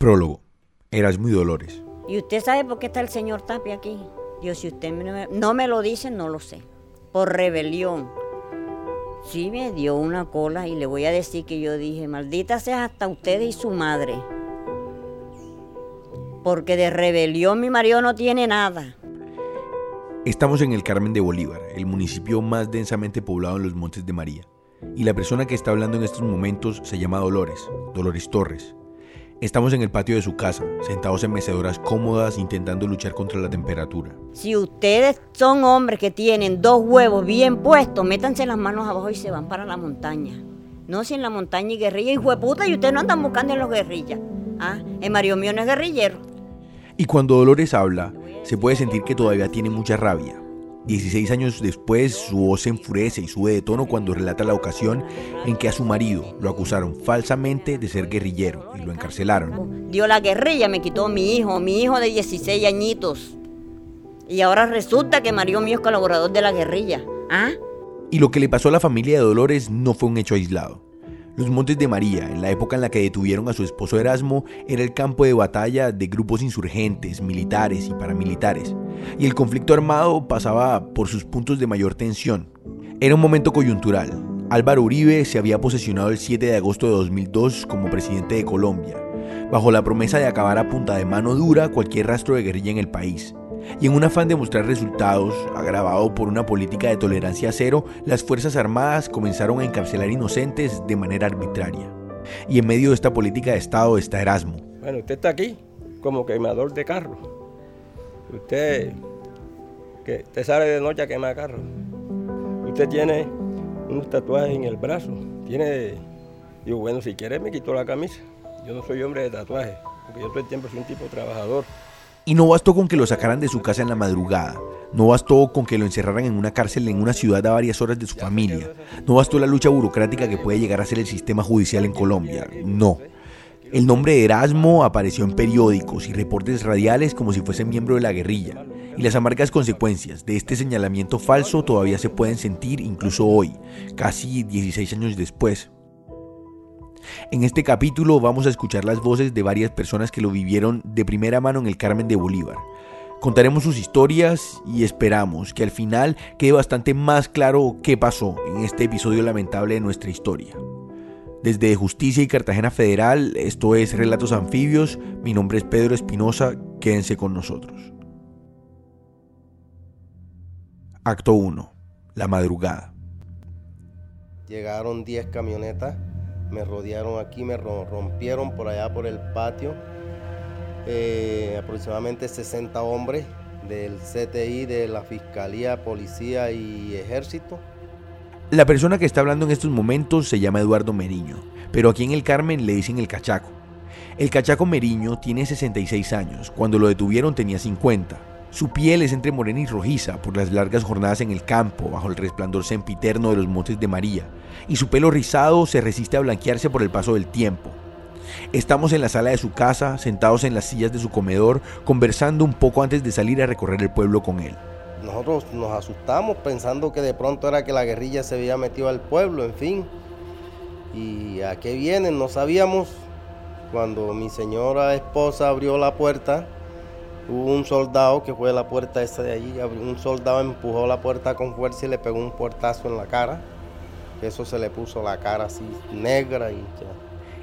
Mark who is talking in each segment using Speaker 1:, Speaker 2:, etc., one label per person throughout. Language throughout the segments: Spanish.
Speaker 1: Prólogo. Erasmo y Dolores.
Speaker 2: ¿Y usted sabe por qué está el señor Tapia aquí? Dios, si usted no me, no me lo dice, no lo sé. Por rebelión. Sí me dio una cola y le voy a decir que yo dije, maldita sea hasta usted y su madre. Porque de rebelión mi marido no tiene nada.
Speaker 1: Estamos en el Carmen de Bolívar, el municipio más densamente poblado en los Montes de María. Y la persona que está hablando en estos momentos se llama Dolores, Dolores Torres. Estamos en el patio de su casa, sentados en mecedoras cómodas intentando luchar contra la temperatura.
Speaker 2: Si ustedes son hombres que tienen dos huevos bien puestos, métanse las manos abajo y se van para la montaña. No si en la montaña y guerrilla, hijo de puta, y ustedes no andan buscando en los guerrillas. Ah, el Mario mío no es guerrillero.
Speaker 1: Y cuando Dolores habla, se puede sentir que todavía tiene mucha rabia. 16 años después, su voz se enfurece y sube de tono cuando relata la ocasión en que a su marido lo acusaron falsamente de ser guerrillero y lo encarcelaron.
Speaker 2: Dio la guerrilla, me quitó mi hijo, mi hijo de 16 añitos. Y ahora resulta que Mario mío es colaborador de la guerrilla. ¿Ah?
Speaker 1: Y lo que le pasó a la familia de Dolores no fue un hecho aislado. Los Montes de María, en la época en la que detuvieron a su esposo Erasmo, era el campo de batalla de grupos insurgentes, militares y paramilitares, y el conflicto armado pasaba por sus puntos de mayor tensión. Era un momento coyuntural. Álvaro Uribe se había posesionado el 7 de agosto de 2002 como presidente de Colombia, bajo la promesa de acabar a punta de mano dura cualquier rastro de guerrilla en el país. Y en un afán de mostrar resultados, agravado por una política de tolerancia cero, las Fuerzas Armadas comenzaron a encarcelar inocentes de manera arbitraria. Y en medio de esta política de Estado está Erasmo.
Speaker 3: Bueno, usted está aquí como quemador de carro. Usted, que te sale de noche a quemar carro. Usted tiene unos tatuajes en el brazo. Tiene, digo, bueno, si quiere me quito la camisa. Yo no soy hombre de tatuajes, porque yo todo el tiempo soy un tipo trabajador.
Speaker 1: Y no bastó con que lo sacaran de su casa en la madrugada, no bastó con que lo encerraran en una cárcel en una ciudad a varias horas de su familia, no bastó la lucha burocrática que puede llegar a ser el sistema judicial en Colombia, no. El nombre de Erasmo apareció en periódicos y reportes radiales como si fuese miembro de la guerrilla, y las amargas consecuencias de este señalamiento falso todavía se pueden sentir incluso hoy, casi 16 años después. En este capítulo vamos a escuchar las voces de varias personas que lo vivieron de primera mano en el Carmen de Bolívar. Contaremos sus historias y esperamos que al final quede bastante más claro qué pasó en este episodio lamentable de nuestra historia. Desde Justicia y Cartagena Federal, esto es Relatos Anfibios, mi nombre es Pedro Espinosa, quédense con nosotros. Acto 1. La madrugada.
Speaker 4: Llegaron 10 camionetas me rodearon aquí, me rompieron por allá por el patio. Eh, aproximadamente 60 hombres del CTI, de la Fiscalía, Policía y Ejército.
Speaker 1: La persona que está hablando en estos momentos se llama Eduardo Meriño, pero aquí en el Carmen le dicen el cachaco. El cachaco Meriño tiene 66 años, cuando lo detuvieron tenía 50. Su piel es entre morena y rojiza por las largas jornadas en el campo, bajo el resplandor sempiterno de los montes de María, y su pelo rizado se resiste a blanquearse por el paso del tiempo. Estamos en la sala de su casa, sentados en las sillas de su comedor, conversando un poco antes de salir a recorrer el pueblo con él.
Speaker 4: Nosotros nos asustamos pensando que de pronto era que la guerrilla se había metido al pueblo, en fin. ¿Y a qué vienen? No sabíamos. Cuando mi señora esposa abrió la puerta, Hubo un soldado que fue a la puerta esa de allí, un soldado empujó la puerta con fuerza y le pegó un puertazo en la cara. Eso se le puso la cara así negra y ya.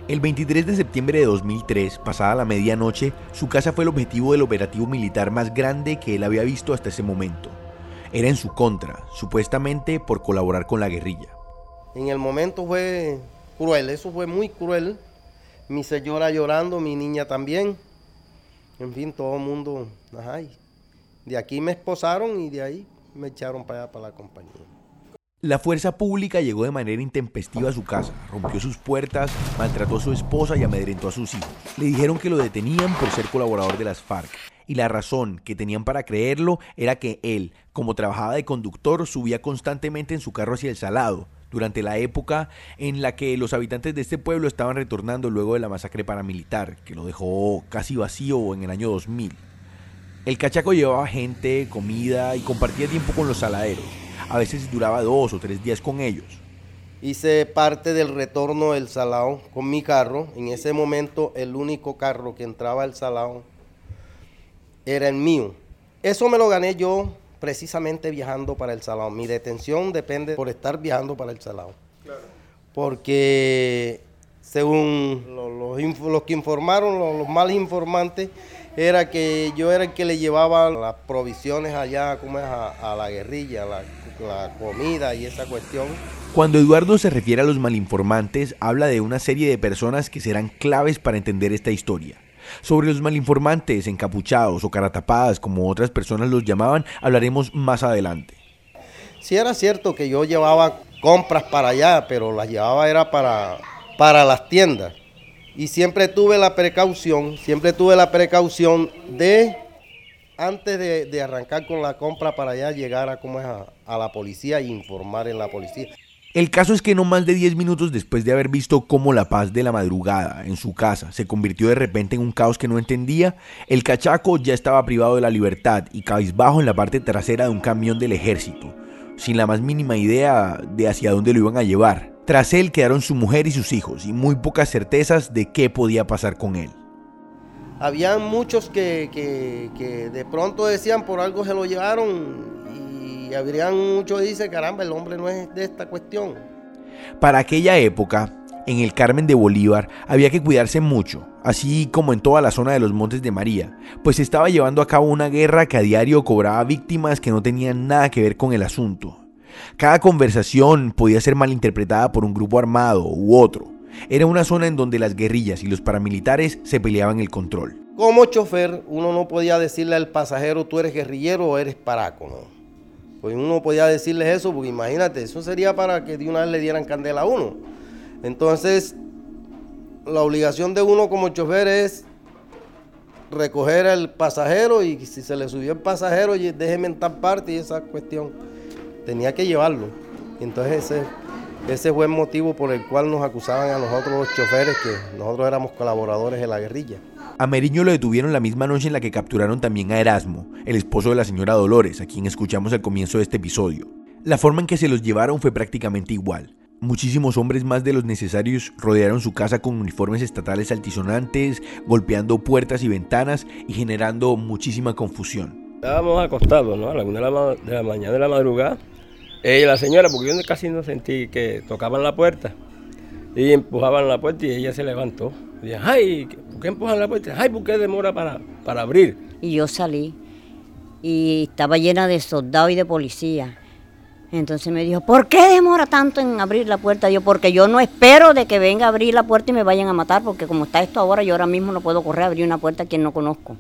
Speaker 1: El 23 de septiembre de 2003, pasada la medianoche, su casa fue el objetivo del operativo militar más grande que él había visto hasta ese momento. Era en su contra, supuestamente por colaborar con la guerrilla.
Speaker 4: En el momento fue cruel, eso fue muy cruel. Mi señora llorando, mi niña también. En fin, todo el mundo, ajá, de aquí me esposaron y de ahí me echaron para allá, para la compañía.
Speaker 1: La fuerza pública llegó de manera intempestiva a su casa, rompió sus puertas, maltrató a su esposa y amedrentó a sus hijos. Le dijeron que lo detenían por ser colaborador de las FARC, y la razón que tenían para creerlo era que él, como trabajaba de conductor, subía constantemente en su carro hacia el Salado, durante la época en la que los habitantes de este pueblo estaban retornando luego de la masacre paramilitar, que lo dejó casi vacío en el año 2000. El cachaco llevaba gente, comida y compartía tiempo con los saladeros. A veces duraba dos o tres días con ellos.
Speaker 4: hice parte del retorno del Salao con mi carro. En ese momento el único carro que entraba al Salao era el mío. Eso me lo gané yo precisamente viajando para el Salao. Mi detención depende por estar viajando para el Salao. Porque según los, que informaron, los, los malos informantes, era que yo era el que le llevaba las provisiones allá como es, a, la guerrilla, la, la comida y esa cuestión.
Speaker 1: Cuando Eduardo se refiere a los malinformantes, habla de una serie de personas que serán claves para entender esta historia. Sobre los malinformantes, encapuchados o caratapadas, como otras personas los llamaban, hablaremos más adelante.
Speaker 4: Sí era cierto que yo llevaba compras para allá, pero las llevaba era para, para las tiendas y siempre tuve la precaución, siempre tuve la precaución de, antes de, arrancar con la compra para allá, llegar a, como a, la policía e informar en la policía.
Speaker 1: El caso es que no más de 10 minutos después de haber visto cómo la paz de la madrugada en su casa se convirtió de repente en un caos que no entendía, el cachaco ya estaba privado de la libertad y cabizbajo en la parte trasera de un camión del ejército, sin la más mínima idea de hacia dónde lo iban a llevar. Tras él quedaron su mujer y sus hijos y muy pocas certezas de qué podía pasar con él.
Speaker 4: Habían muchos que, de pronto decían por algo se lo llevaron y habrían muchos que dicen, caramba, el hombre no es de esta cuestión.
Speaker 1: Para aquella época, en el Carmen de Bolívar había que cuidarse mucho, así como en toda la zona de los Montes de María, pues se estaba llevando a cabo una guerra que a diario cobraba víctimas que no tenían nada que ver con el asunto. Cada conversación podía ser malinterpretada por un grupo armado u otro. Era una zona en donde las guerrillas y los paramilitares se peleaban el control.
Speaker 4: Como chofer, uno no podía decirle al pasajero tú eres guerrillero o eres paraco, ¿no? Pues uno podía decirles eso, porque imagínate, eso sería para que de una vez le dieran candela a uno. Entonces, la obligación de uno como chofer es recoger al pasajero y si se le subió el pasajero, déjeme en tal parte y esa cuestión tenía que llevarlo. Entonces ese, ese fue el motivo por el cual nos acusaban a nosotros los choferes que nosotros éramos colaboradores de la guerrilla.
Speaker 1: A Meriño lo detuvieron la misma noche en la que capturaron también a Erasmo, el esposo de la señora Dolores, a quien escuchamos al comienzo de este episodio. La forma en que se los llevaron fue prácticamente igual. Muchísimos hombres más de los necesarios rodearon su casa con uniformes estatales altisonantes, golpeando puertas y ventanas y generando muchísima confusión.
Speaker 3: Estábamos acostados, ¿no? A la una de la mañana de la madrugada ella, la señora, porque yo casi no sentí que tocaban la puerta y empujaban la puerta y ella se levantó. Dije, ay, ¿por qué empujan la puerta? Ay, ¿por qué demora para, para abrir?
Speaker 2: Y yo salí y estaba llena de soldados y de policías. Entonces me dijo, ¿por qué demora tanto en abrir la puerta? Yo, porque yo no espero de que venga a abrir la puerta y me vayan a matar, porque como está esto ahora, yo ahora mismo no puedo correr a abrir una puerta a quien no conozco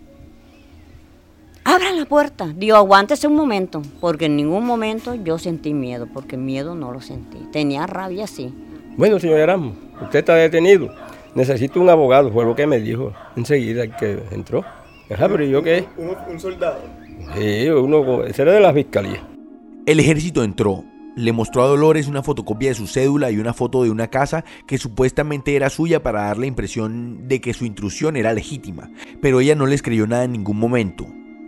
Speaker 2: abra la puerta. Digo, aguántese un momento, porque en ningún momento yo sentí miedo, porque miedo no lo sentí. Tenía rabia, sí.
Speaker 3: Bueno, señor Erasmo, usted está detenido. Necesito un abogado, fue lo que me dijo enseguida que entró. Ajá, pero yo qué?
Speaker 4: ¿Un, soldado?
Speaker 3: Sí, uno, ese era de la fiscalía.
Speaker 1: El ejército entró, le mostró a Dolores una fotocopia de su cédula y una foto de una casa que supuestamente era suya para dar la impresión de que su intrusión era legítima, pero ella no les creyó nada en ningún momento.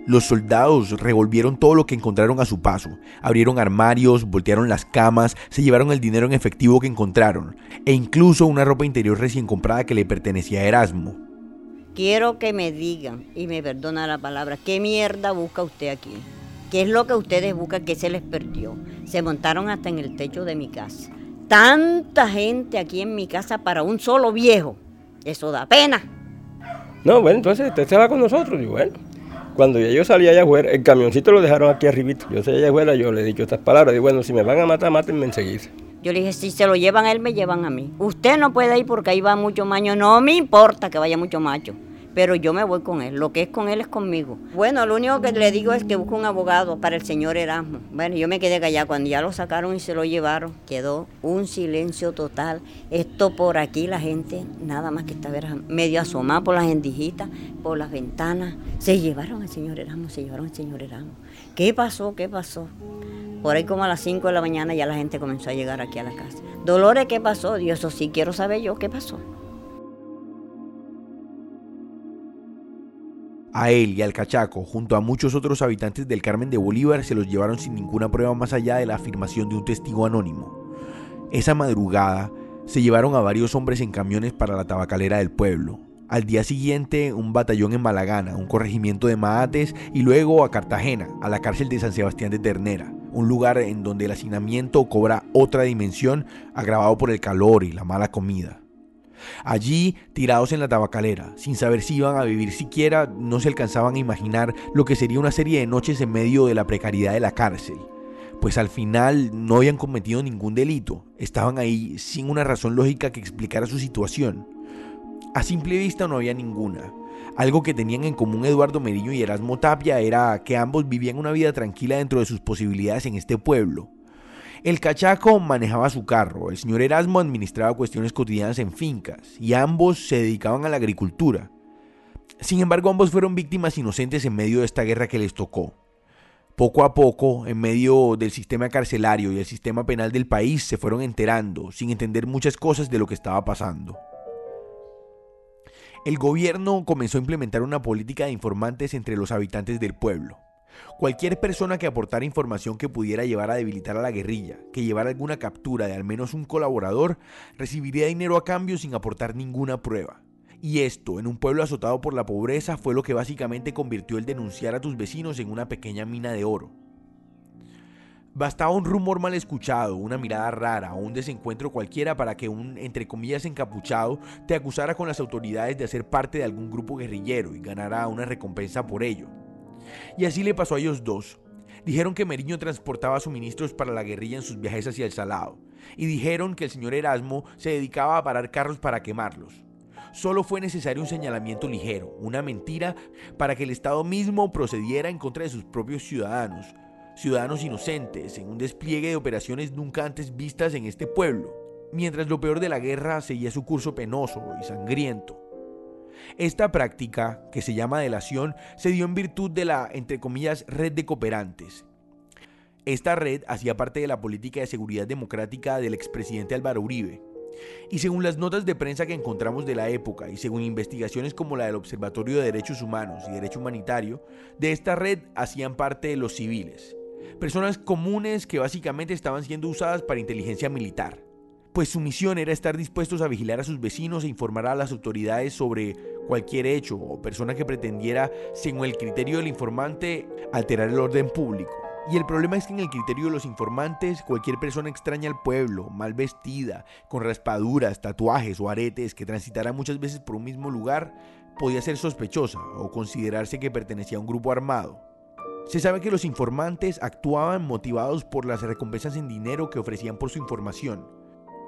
Speaker 1: Los soldados revolvieron todo lo que encontraron a su paso, abrieron armarios, voltearon las camas, se llevaron el dinero en efectivo que encontraron, e incluso una ropa interior recién comprada que le pertenecía a Erasmo.
Speaker 2: Quiero que me digan, y me perdona la palabra, ¿qué mierda busca usted aquí? ¿Qué es lo que ustedes buscan que se les perdió? Se montaron hasta en el techo de mi casa. Tanta gente aquí en mi casa para un solo viejo. Eso da pena.
Speaker 3: No, bueno, entonces usted se va con nosotros, y bueno. Cuando yo salí allá afuera, el camioncito lo dejaron aquí arribito. Yo allá afuera, yo le he dicho estas palabras. Digo, bueno, si me van a matar, mátenme enseguida.
Speaker 2: Yo le dije, si se lo llevan a él, me llevan a mí. Usted no puede ir porque ahí va mucho macho. No me importa que vaya mucho macho pero yo me voy con él. Lo que es con él es conmigo. Bueno, lo único que le digo es que busque un abogado para el señor Erasmo. Bueno, yo me quedé callada. Cuando ya lo sacaron y se lo llevaron, quedó un silencio total. Esto por aquí, la gente, nada más que estaba medio asomada por las endijitas, por las ventanas. Se llevaron al señor Erasmo, se llevaron al señor Erasmo. ¿Qué pasó? ¿Qué pasó? Por ahí como a las 5 de la mañana ya la gente comenzó a llegar aquí a la casa. Dolores, ¿qué pasó? Dios, eso sí quiero saber yo, ¿qué pasó?
Speaker 1: A él y al cachaco, junto a muchos otros habitantes del Carmen de Bolívar, se los llevaron sin ninguna prueba más allá de la afirmación de un testigo anónimo. Esa madrugada se llevaron a varios hombres en camiones para la tabacalera del pueblo. Al día siguiente, un batallón en Malagana, un corregimiento de Maates y luego a Cartagena, a la cárcel de San Sebastián de Ternera, un lugar en donde el hacinamiento cobra otra dimensión agravado por el calor y la mala comida. Allí, tirados en la tabacalera, sin saber si iban a vivir siquiera, no se alcanzaban a imaginar lo que sería una serie de noches en medio de la precariedad de la cárcel. Pues al final no habían cometido ningún delito, estaban ahí sin una razón lógica que explicara su situación. A simple vista no había ninguna. Algo que tenían en común Eduardo Meriño y Erasmo Tapia era que ambos vivían una vida tranquila dentro de sus posibilidades en este pueblo. El cachaco manejaba su carro, el señor Erasmo administraba cuestiones cotidianas en fincas y ambos se dedicaban a la agricultura. Sin embargo, ambos fueron víctimas inocentes en medio de esta guerra que les tocó. Poco a poco, en medio del sistema carcelario y el sistema penal del país, se fueron enterando, sin entender muchas cosas de lo que estaba pasando. El gobierno comenzó a implementar una política de informantes entre los habitantes del pueblo. Cualquier persona que aportara información que pudiera llevar a debilitar a la guerrilla, que llevara alguna captura de al menos un colaborador, recibiría dinero a cambio sin aportar ninguna prueba. Y esto, en un pueblo azotado por la pobreza, fue lo que básicamente convirtió el denunciar a tus vecinos en una pequeña mina de oro. Bastaba un rumor mal escuchado, una mirada rara o un desencuentro cualquiera para que un, entre comillas, encapuchado te acusara con las autoridades de ser parte de algún grupo guerrillero y ganara una recompensa por ello. Y así le pasó a ellos dos. Dijeron que Meriño transportaba suministros para la guerrilla en sus viajes hacia el Salado, y dijeron que el señor Erasmo se dedicaba a parar carros para quemarlos. Solo fue necesario un señalamiento ligero, una mentira, para que el Estado mismo procediera en contra de sus propios ciudadanos, ciudadanos inocentes, en un despliegue de operaciones nunca antes vistas en este pueblo, mientras lo peor de la guerra seguía su curso penoso y sangriento. Esta práctica, que se llama delación, se dio en virtud de la, entre comillas, red de cooperantes. Esta red hacía parte de la política de seguridad democrática del expresidente Álvaro Uribe. Y según las notas de prensa que encontramos de la época y según investigaciones como la del Observatorio de Derechos Humanos y Derecho Humanitario, de esta red hacían parte los civiles, personas comunes que básicamente estaban siendo usadas para inteligencia militar pues su misión era estar dispuestos a vigilar a sus vecinos e informar a las autoridades sobre cualquier hecho o persona que pretendiera, según el criterio del informante, alterar el orden público. Y el problema es que en el criterio de los informantes, cualquier persona extraña al pueblo, mal vestida, con raspaduras, tatuajes o aretes, que transitara muchas veces por un mismo lugar, podía ser sospechosa o considerarse que pertenecía a un grupo armado. Se sabe que los informantes actuaban motivados por las recompensas en dinero que ofrecían por su información,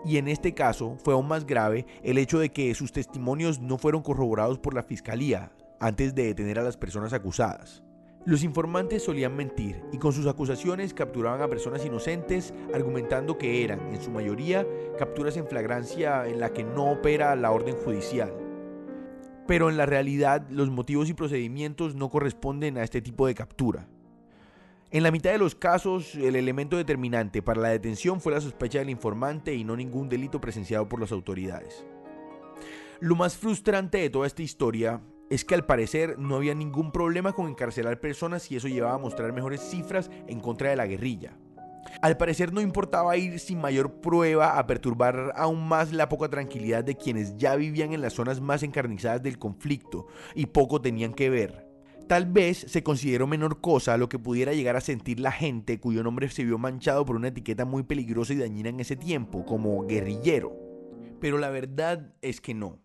Speaker 1: y en este caso fue aún más grave el hecho de que sus testimonios no fueron corroborados por la fiscalía antes de detener a las personas acusadas. Los informantes solían mentir y con sus acusaciones capturaban a personas inocentes argumentando que eran, en su mayoría, capturas en flagrancia en la que no opera la orden judicial. Pero en la realidad los motivos y procedimientos no corresponden a este tipo de captura. En la mitad de los casos, el elemento determinante para la detención fue la sospecha del informante y no ningún delito presenciado por las autoridades. Lo más frustrante de toda esta historia es que al parecer no había ningún problema con encarcelar personas y eso llevaba a mostrar mejores cifras en contra de la guerrilla. Al parecer no importaba ir sin mayor prueba a perturbar aún más la poca tranquilidad de quienes ya vivían en las zonas más encarnizadas del conflicto y poco tenían que ver. Tal vez se consideró menor cosa lo que pudiera llegar a sentir la gente cuyo nombre se vio manchado por una etiqueta muy peligrosa y dañina en ese tiempo, como guerrillero. Pero la verdad es que no.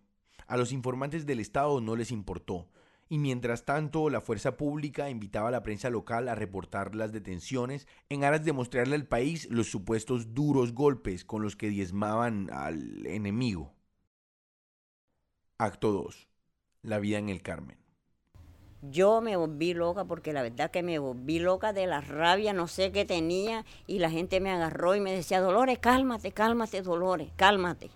Speaker 1: A los informantes del Estado no les importó. Y mientras tanto, la fuerza pública invitaba a la prensa local a reportar las detenciones en aras de mostrarle al país los supuestos duros golpes con los que diezmaban al enemigo. Acto 2. La vida en el Carmen.
Speaker 2: Yo me volví loca porque la verdad que me volví loca de la rabia, no sé qué tenía, y la gente me agarró y me decía, Dolores, cálmate, cálmate, Dolores, cálmate.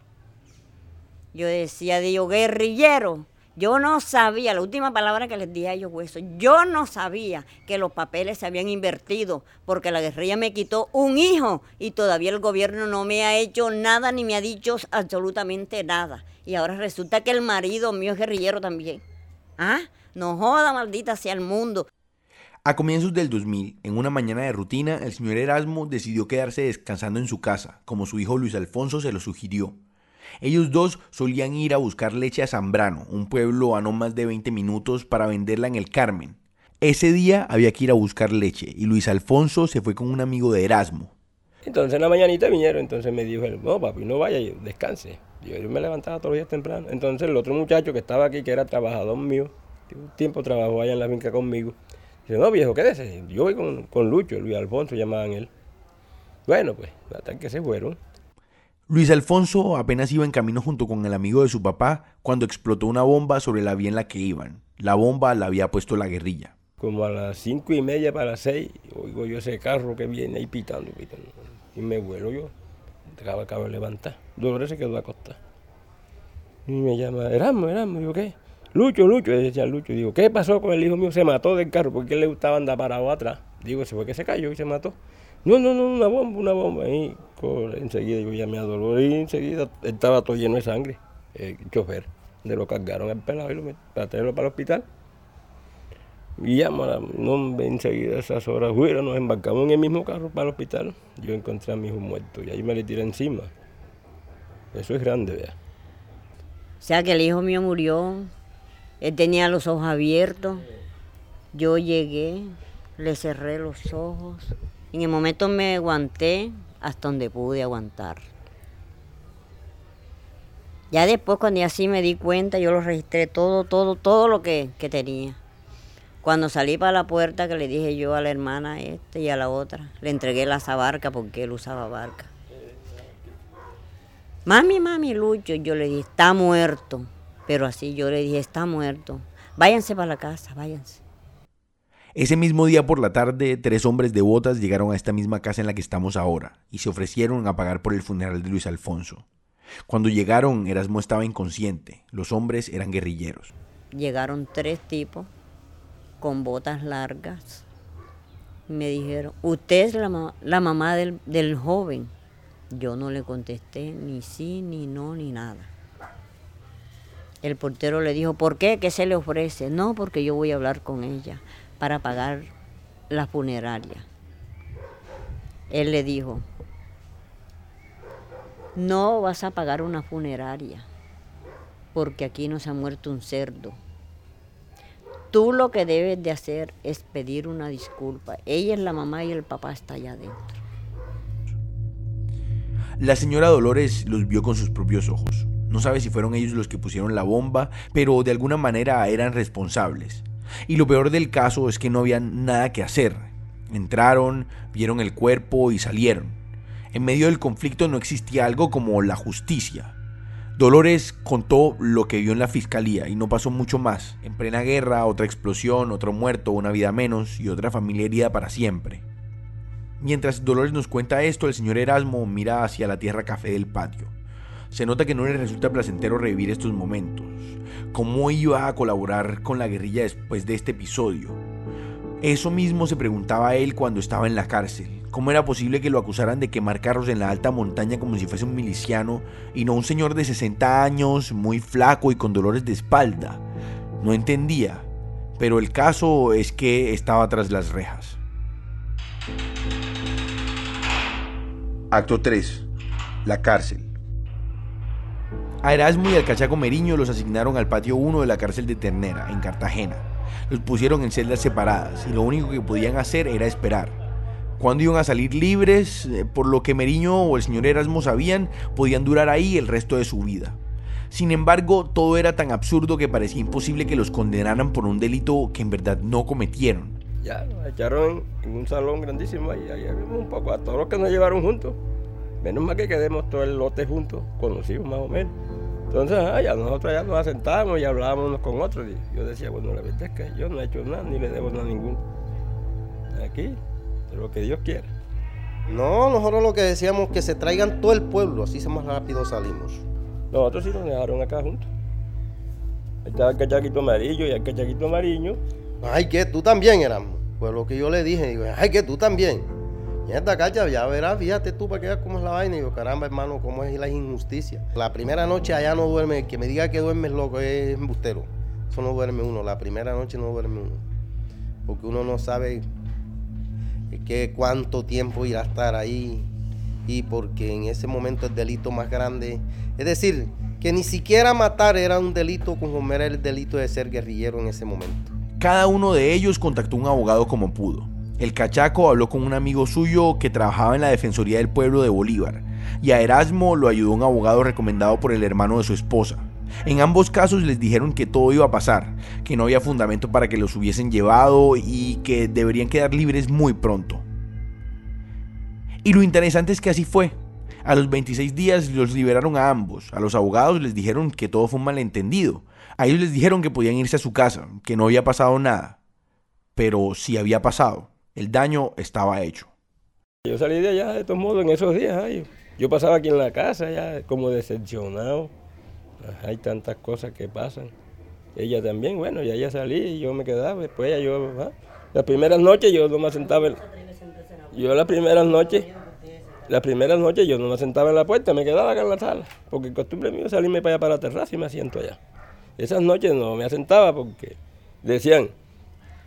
Speaker 2: Yo decía, Dios, guerrillero, yo no sabía, la última palabra que les dije a ellos fue eso, yo no sabía que los papeles se habían invertido porque la guerrilla me quitó un hijo y todavía el gobierno no me ha hecho nada ni me ha dicho absolutamente nada. Y ahora resulta que el marido mío es guerrillero también. ¿Ah? No joda, maldita sea el mundo.
Speaker 1: A comienzos del 2000, en una mañana de rutina, el señor Erasmo decidió quedarse descansando en su casa, como su hijo Luis Alfonso se lo sugirió. Ellos dos solían ir a buscar leche a Zambrano, un pueblo a no más de 20 minutos, para venderla en el Carmen. Ese día había que ir a buscar leche y Luis Alfonso se fue con un amigo de Erasmo.
Speaker 3: Entonces en la mañanita vinieron, entonces me dijo él, no papi, no vaya, descanse. Yo, yo me levantaba todos los días temprano. Entonces el otro muchacho que estaba aquí, que era trabajador mío, un tiempo trabajó allá en la finca conmigo, dice, no viejo, quédese, yo voy con, con Lucho, Luis Alfonso llamaban él. Bueno, pues, hasta que se fueron.
Speaker 1: Luis Alfonso apenas iba en camino junto con el amigo de su papá cuando explotó una bomba sobre la vía en la que iban. La bomba la había puesto la guerrilla.
Speaker 3: Como a las cinco y media para las seis, oigo yo ese carro que viene ahí pitando, pitando. Y me vuelo yo. Acabo, acabo de levantar. Dolores se quedó acostada. Y me llama, Erasmo, Erasmo, digo, ¿qué? Lucho, Lucho, decía Lucho. Digo, ¿qué pasó con el hijo mío? Se mató del carro porque él le gustaba andar parado atrás. Digo, se fue que se cayó y se mató. No, no, no, una bomba, una bomba. Y enseguida yo llamé a Dolores y enseguida estaba todo lleno de sangre. El chofer, de lo cargaron al pelado y lo para tenerlo para el hospital. Y llamo no, enseguida a esas horas, fuera, nos embarcamos en el mismo carro para el hospital. Yo encontré a mi hijo muerto y ahí me le tiré encima. Eso es grande, vea.
Speaker 2: O sea que el hijo mío murió, él tenía los ojos abiertos, yo llegué, le cerré los ojos, en el momento me aguanté hasta donde pude aguantar. Ya después cuando así me di cuenta, yo lo registré todo, todo, todo lo que, que tenía. Cuando salí para la puerta que le dije yo a la hermana este y a la otra, le entregué la barca porque él usaba barca. Mami, mami, Lucho, yo le dije, está muerto. Pero así yo le dije, está muerto. Váyanse para la casa, váyanse.
Speaker 1: Ese mismo día por la tarde, tres hombres de botas llegaron a esta misma casa en la que estamos ahora y se ofrecieron a pagar por el funeral de Luis Alfonso. Cuando llegaron, Erasmo estaba inconsciente. Los hombres eran guerrilleros.
Speaker 2: Llegaron tres tipos con botas largas. Me dijeron, usted es la, la mamá del, del joven. Yo no le contesté ni sí, ni no, ni nada. El portero le dijo, ¿por qué? ¿Qué se le ofrece? No, porque yo voy a hablar con ella para pagar la funeraria. Él le dijo, no vas a pagar una funeraria, porque aquí no se ha muerto un cerdo. Tú lo que debes de hacer es pedir una disculpa. Ella es la mamá y el papá está allá adentro.
Speaker 1: La señora Dolores los vio con sus propios ojos. No sabe si fueron ellos los que pusieron la bomba, pero de alguna manera eran responsables. Y lo peor del caso es que no había nada que hacer. Entraron, vieron el cuerpo y salieron. En medio del conflicto no existía algo como la justicia. Dolores contó lo que vio en la fiscalía y no pasó mucho más. En plena guerra, otra explosión, otro muerto, una vida menos y otra familia herida para siempre. Mientras Dolores nos cuenta esto, el señor Erasmo mira hacia la tierra café del patio. Se nota que no le resulta placentero revivir estos momentos. ¿Cómo iba a colaborar con la guerrilla después de este episodio? Eso mismo se preguntaba él cuando estaba en la cárcel. ¿Cómo era posible que lo acusaran de quemar carros en la alta montaña como si fuese un miliciano y no un señor de 60 años, muy flaco y con dolores de espalda? No entendía, pero el caso es que estaba tras las rejas. Acto 3. La cárcel. A Erasmo y al cachaco Meriño los asignaron al patio 1 de la cárcel de Ternera, en Cartagena. Los pusieron en celdas separadas y lo único que podían hacer era esperar. Cuando iban a salir libres, eh, por lo que Meriño o el señor Erasmo sabían, podían durar ahí el resto de su vida. Sin embargo, todo era tan absurdo que parecía imposible que los condenaran por un delito que en verdad no cometieron.
Speaker 3: Ya, nos echaron en, un salón grandísimo y ahí vimos un poco a todos los que nos llevaron juntos. Menos mal que quedemos todo el lote juntos, conocidos más o menos. Entonces, ah, ya nosotros ya nos asentamos y hablábamos unos con otros. Yo decía, bueno, la verdad es que yo no he hecho nada, ni le debo nada a ninguno. Aquí, lo que Dios quiera.
Speaker 4: No, nosotros lo que decíamos que se traigan todo el pueblo, así más rápido salimos.
Speaker 3: Nosotros sí nos dejaron acá juntos. Estaba el cachaquito amarillo y el cachaquito amarillo.
Speaker 4: Ay, que tú también éramos. Pues lo que yo le dije, digo, ay, que tú también. Y esta cacha, ya verás, fíjate tú para que veas cómo es la vaina. Y yo, caramba, hermano, cómo es la injusticia. La primera noche allá no duerme, que me diga que duerme es loco, es embustero. Eso no duerme uno, la primera noche no duerme uno. porque uno no sabe que cuánto tiempo irá a estar ahí y porque en ese momento el delito más grande, es decir, que ni siquiera matar era un delito como era el delito de ser guerrillero en ese momento.
Speaker 1: Cada uno de ellos contactó un abogado como pudo. El cachaco habló con un amigo suyo que trabajaba en la Defensoría del Pueblo de Bolívar, y a Erasmo lo ayudó un abogado recomendado por el hermano de su esposa. En ambos casos les dijeron que todo iba a pasar, que no había fundamento para que los hubiesen llevado y que deberían quedar libres muy pronto. Y lo interesante es que así fue. A los 26 días los liberaron a ambos. A los abogados les dijeron que todo fue un malentendido. A ellos les dijeron que podían irse a su casa, que no había pasado nada. Pero sí había pasado. El daño estaba hecho.
Speaker 3: Yo salí de allá de todos modos en esos días. Yo pasaba aquí en la casa ya como decepcionado. Hay tantas cosas que pasan. Ella también, bueno, ya ella salí y yo me quedaba. Después yo, las primeras noches yo no me sentaba. Yo las primeras noches, las primeras noches yo no me sentaba en la puerta, me quedaba acá en la sala. Porque costumbre mío salirme para allá para la terraza y me asiento allá. Esas noches no me asentaba porque decían,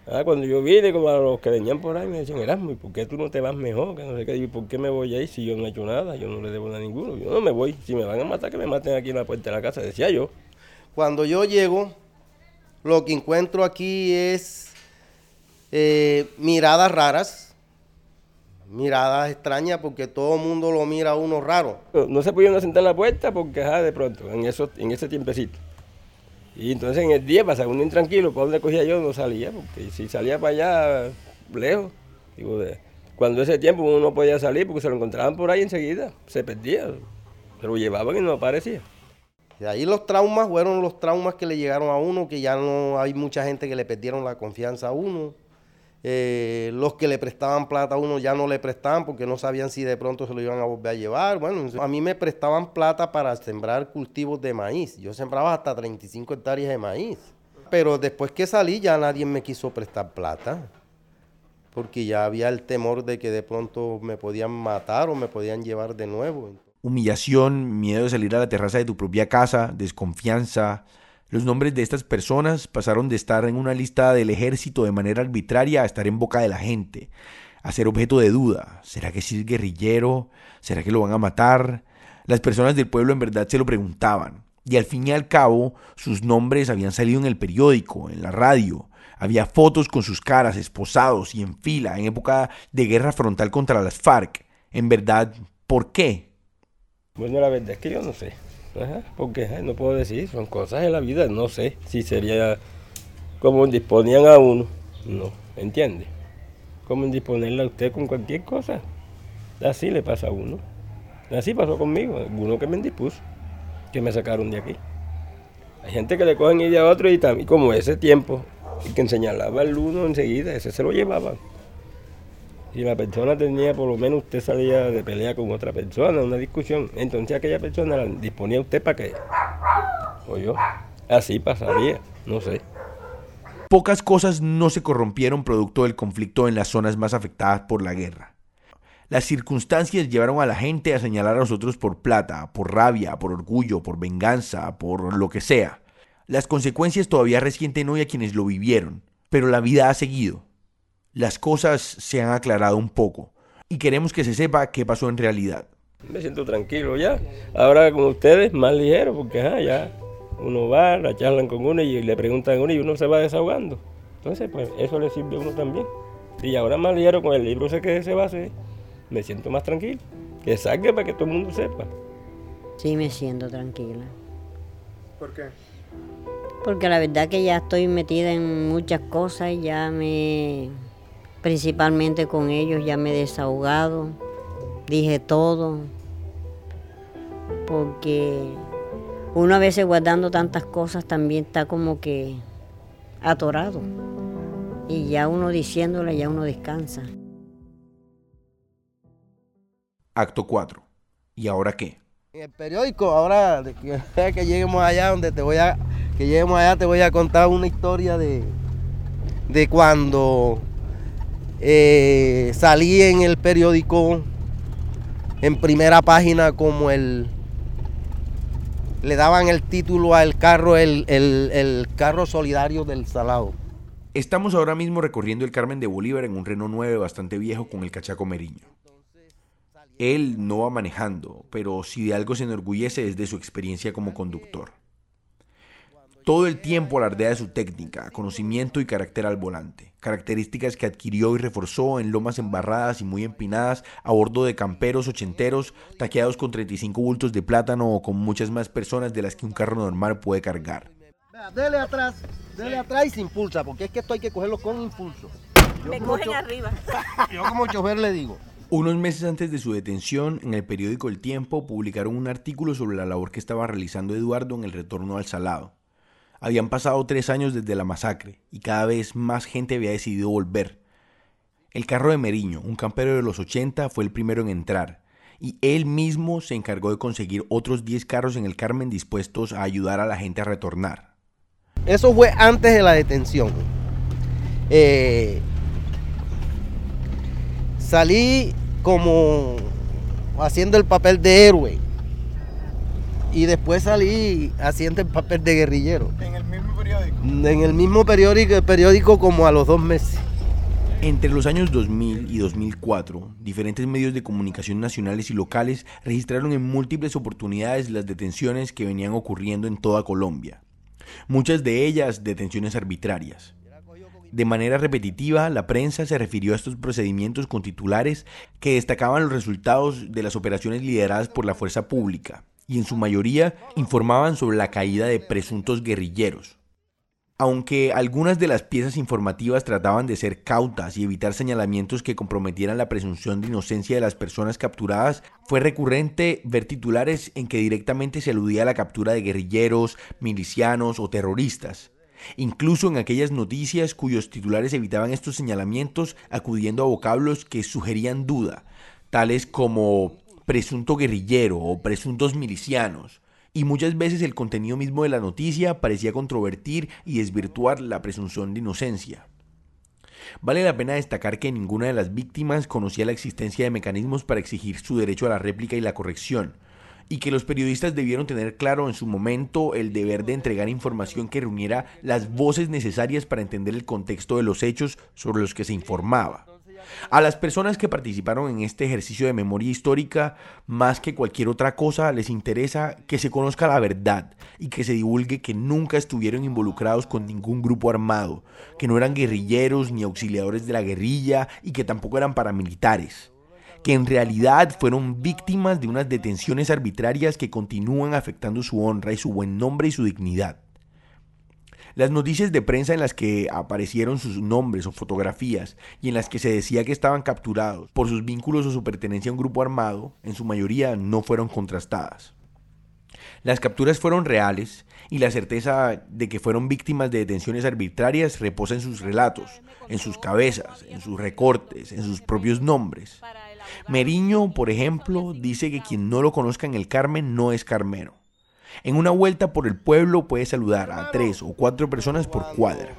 Speaker 3: Ah, cuando yo vine, como a los que venían por ahí, me decían, Erasmo, ¿y por qué tú no te vas mejor? Que no sé qué. ¿Y por qué me voy ahí si yo no he hecho nada? Yo no le debo nada a ninguno. Yo no me voy. Si me van a matar, que me maten aquí en la puerta de la casa, decía yo.
Speaker 4: Cuando yo llego, lo que encuentro aquí es eh, miradas raras, miradas extrañas, porque todo el mundo lo mira a uno raro.
Speaker 3: No se podía sentar en la puerta porque, ah, de pronto, en, eso, en ese tiempecito. Y entonces en el día pasaba uno intranquilo, ¿para dónde cogía yo? No salía, porque si salía para allá, lejos, digo, de, cuando ese tiempo uno no podía salir porque se lo encontraban por ahí enseguida, se perdía, se lo llevaban y no aparecía.
Speaker 4: Y ahí los traumas fueron los traumas que le llegaron a uno, que ya no hay mucha gente que le perdieron la confianza a uno. Eh, los que le prestaban plata a uno ya no le prestaban porque no sabían si de pronto se lo iban a volver a llevar. Bueno, a mí me prestaban plata para sembrar cultivos de maíz. Yo sembraba hasta 35 hectáreas de maíz. Pero después que salí ya nadie me quiso prestar plata. Porque ya había el temor de que de pronto me podían matar o me podían llevar de nuevo.
Speaker 1: Humillación, miedo de salir a la terraza de tu propia casa, desconfianza, los nombres de estas personas pasaron de estar en una lista del ejército de manera arbitraria a estar en boca de la gente, a ser objeto de duda. ¿Será que sí es guerrillero? ¿Será que lo van a matar? Las personas del pueblo en verdad se lo preguntaban. Y al fin y al cabo, sus nombres habían salido en el periódico, en la radio. Había fotos con sus caras esposados y en fila en época de guerra frontal contra las FARC. En verdad, ¿por qué?
Speaker 3: Bueno, la verdad es que yo no sé. Porque no puedo decir, son cosas de la vida, no sé si sería como disponían a uno, no, ¿entiende? Como disponerle a usted con cualquier cosa. Así le pasa a uno. Así pasó conmigo, uno que me indispuso, que me sacaron de aquí. Hay gente que le cogen y de otro y también, como ese tiempo, y que enseñalaba el uno enseguida, ese se lo llevaba. Si la persona tenía, por lo menos usted salía de pelea con otra persona, una discusión, entonces aquella persona disponía usted para que, o yo, así pasaría, no sé.
Speaker 1: Pocas cosas no se corrompieron producto del conflicto en las zonas más afectadas por la guerra. Las circunstancias llevaron a la gente a señalar a nosotros por plata, por rabia, por orgullo, por venganza, por lo que sea. Las consecuencias todavía resienten hoy a quienes lo vivieron, pero la vida ha seguido las cosas se han aclarado un poco y queremos que se sepa qué pasó en realidad.
Speaker 3: Me siento tranquilo ya. Ahora con ustedes más ligero porque ya uno va, la charlan con uno y le preguntan a uno y uno se va desahogando. Entonces, pues eso le sirve a uno también. Y ahora más ligero con el libro sé que se va a hacer, me siento más tranquilo. Que salga para que todo el mundo sepa.
Speaker 2: Sí, me siento tranquila.
Speaker 5: ¿Por qué?
Speaker 2: Porque la verdad que ya estoy metida en muchas cosas y ya me principalmente con ellos ya me he desahogado, dije todo, porque uno a veces guardando tantas cosas también está como que atorado y ya uno diciéndole ya uno descansa.
Speaker 1: Acto 4. ¿Y ahora qué?
Speaker 4: En el periódico, ahora que, que lleguemos allá donde te voy a que lleguemos allá te voy a contar una historia de de cuando eh, salí en el periódico en primera página como el le daban el título al carro el, el, carro solidario del Salado
Speaker 1: Estamos ahora mismo recorriendo el Carmen de Bolívar en un Renault 9 bastante viejo con el cachaco Meriño. Él no va manejando, pero si de algo se enorgullece es de su experiencia como conductor. Todo el tiempo alardea de su técnica, conocimiento y carácter al volante, características que adquirió y reforzó en lomas embarradas y muy empinadas a bordo de camperos ochenteros, taqueados con 35 bultos de plátano o con muchas más personas de las que un carro normal puede cargar.
Speaker 4: dele atrás, dele atrás y se impulsa, porque es que esto hay que cogerlo con impulso.
Speaker 2: Me cogen arriba.
Speaker 4: Yo como chofer le digo,
Speaker 1: Unos meses antes de su detención, en el periódico El Tiempo publicaron un artículo sobre la labor que estaba realizando Eduardo en el retorno al Salado. Habían pasado tres años desde la masacre y cada vez más gente había decidido volver. El carro de Meriño, un campero de los 80, fue el primero en entrar y él mismo se encargó de conseguir otros 10 carros en el Carmen dispuestos a ayudar a la gente a retornar.
Speaker 4: Eso fue antes de la detención. Eh, salí como haciendo el papel de héroe. Y después salí haciendo el papel de guerrillero.
Speaker 5: En el mismo periódico.
Speaker 4: En el mismo periódico, periódico como a los dos meses.
Speaker 1: Entre los años 2000 y 2004, diferentes medios de comunicación nacionales y locales registraron en múltiples oportunidades las detenciones que venían ocurriendo en toda Colombia. Muchas de ellas detenciones arbitrarias. De manera repetitiva, la prensa se refirió a estos procedimientos con titulares que destacaban los resultados de las operaciones lideradas por la fuerza pública y en su mayoría informaban sobre la caída de presuntos guerrilleros. Aunque algunas de las piezas informativas trataban de ser cautas y evitar señalamientos que comprometieran la presunción de inocencia de las personas capturadas, fue recurrente ver titulares en que directamente se aludía a la captura de guerrilleros, milicianos o terroristas. Incluso en aquellas noticias cuyos titulares evitaban estos señalamientos acudiendo a vocablos que sugerían duda, tales como presunto guerrillero o presuntos milicianos, y muchas veces el contenido mismo de la noticia parecía controvertir y desvirtuar la presunción de inocencia. Vale la pena destacar que ninguna de las víctimas conocía la existencia de mecanismos para exigir su derecho a la réplica y la corrección, y que los periodistas debieron tener claro en su momento el deber de entregar información que reuniera las voces necesarias para entender el contexto de los hechos sobre los que se informaba. A las personas que participaron en este ejercicio de memoria histórica, más que cualquier otra cosa, les interesa que se conozca la verdad y que se divulgue que nunca estuvieron involucrados con ningún grupo armado, que no eran guerrilleros ni auxiliadores de la guerrilla y que tampoco eran paramilitares que en realidad fueron víctimas de unas detenciones arbitrarias que continúan afectando su honra y su buen nombre y su dignidad. Las noticias de prensa en las que aparecieron sus nombres o fotografías y en las que se decía que estaban capturados por sus vínculos o su pertenencia a un grupo armado, en su mayoría no fueron contrastadas. Las capturas fueron reales y la certeza de que fueron víctimas de detenciones arbitrarias reposa en sus relatos, en sus cabezas, en sus recortes, en sus propios nombres. Meriño, por ejemplo, dice que quien no lo conozca en el Carmen no es carmero. En una vuelta por el pueblo puede saludar a tres o cuatro personas por cuadra.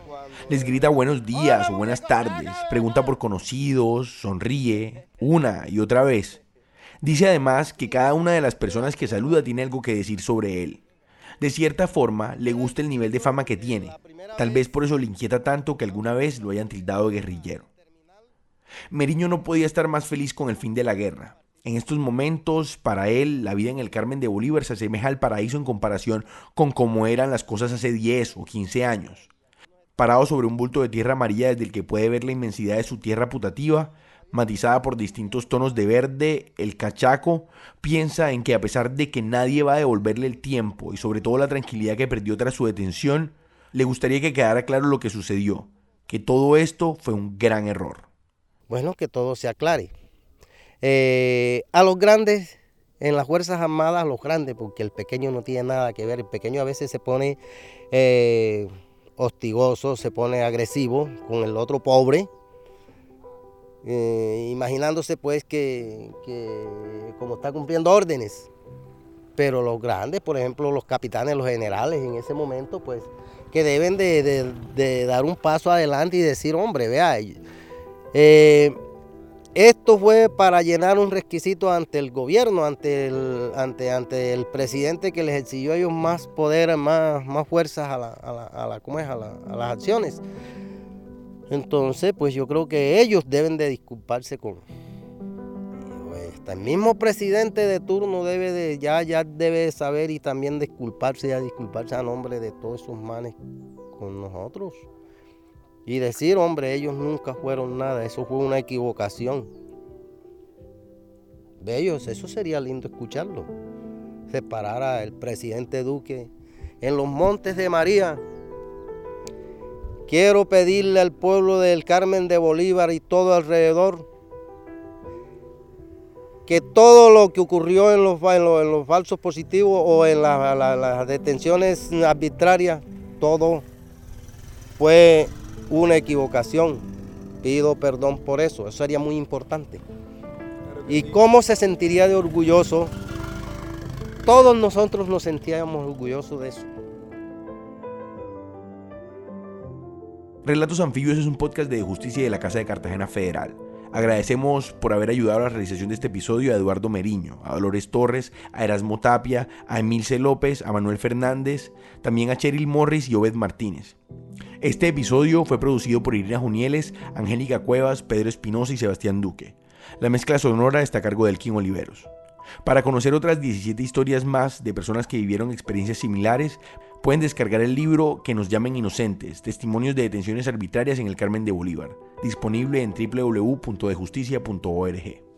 Speaker 1: Les grita buenos días o buenas tardes, pregunta por conocidos, sonríe una y otra vez. Dice además que cada una de las personas que saluda tiene algo que decir sobre él. De cierta forma, le gusta el nivel de fama que tiene. Tal vez por eso le inquieta tanto que alguna vez lo hayan tildado de guerrillero. Meriño no podía estar más feliz con el fin de la guerra. En estos momentos, para él, la vida en el Carmen de Bolívar se asemeja al paraíso en comparación con cómo eran las cosas hace 10 o 15 años. Parado sobre un bulto de tierra amarilla desde el que puede ver la inmensidad de su tierra putativa, matizada por distintos tonos de verde, el cachaco piensa en que a pesar de que nadie va a devolverle el tiempo y sobre todo la tranquilidad que perdió tras su detención, le gustaría que quedara claro lo que sucedió, que todo esto fue un gran error.
Speaker 4: Bueno, que todo se aclare. Eh, a los grandes, en las Fuerzas Armadas, a los grandes, porque el pequeño no tiene nada que ver, el pequeño a veces se pone eh, hostigoso, se pone agresivo con el otro pobre, eh, imaginándose pues que, como está cumpliendo órdenes. Pero los grandes, por ejemplo, los capitanes, los generales en ese momento, pues que deben de, de- de dar un paso adelante y decir, hombre, vea, eh, esto fue para llenar un requisito ante el gobierno, ante el, ante, ante el presidente que les exigió a ellos más poder, más, más fuerzas a, la, a, la- a la- ¿cómo es? a la- a las acciones. Entonces, pues yo creo que ellos deben de disculparse con... El mismo presidente de turno debe de, ya, ya debe saber y también disculparse, ya disculparse a nombre de todos esos manes con nosotros. Y decir, hombre, ellos nunca fueron nada, eso fue una equivocación. De ellos, eso sería lindo escucharlo. Separar al presidente Duque en los montes de María Quiero pedirle al pueblo del Carmen de Bolívar y todo alrededor que todo lo que ocurrió en los, en los, falsos positivos o en las detenciones arbitrarias, todo fue una equivocación. Pido perdón por eso, eso sería muy importante. ¿Y cómo se sentiría de orgulloso? Todos nosotros nos sentíamos orgullosos de eso.
Speaker 1: Relatos Anfibios es un podcast de justicia de la Casa de Cartagena Federal. Agradecemos por haber ayudado a la realización de este episodio a Eduardo Meriño, a Dolores Torres, a Erasmo Tapia, a Emilce López, a Manuel Fernández, también a Cheryl Morris y Obed Martínez. Este episodio fue producido por Irina Junieles, Angélica Cuevas, Pedro Espinosa y Sebastián Duque. La mezcla sonora está a cargo del King Oliveros. Para conocer otras 17 historias más de personas que vivieron experiencias similares, pueden descargar el libro Que nos llamen inocentes, testimonios de detenciones arbitrarias en el Carmen de Bolívar, disponible en www.dejusticia.org.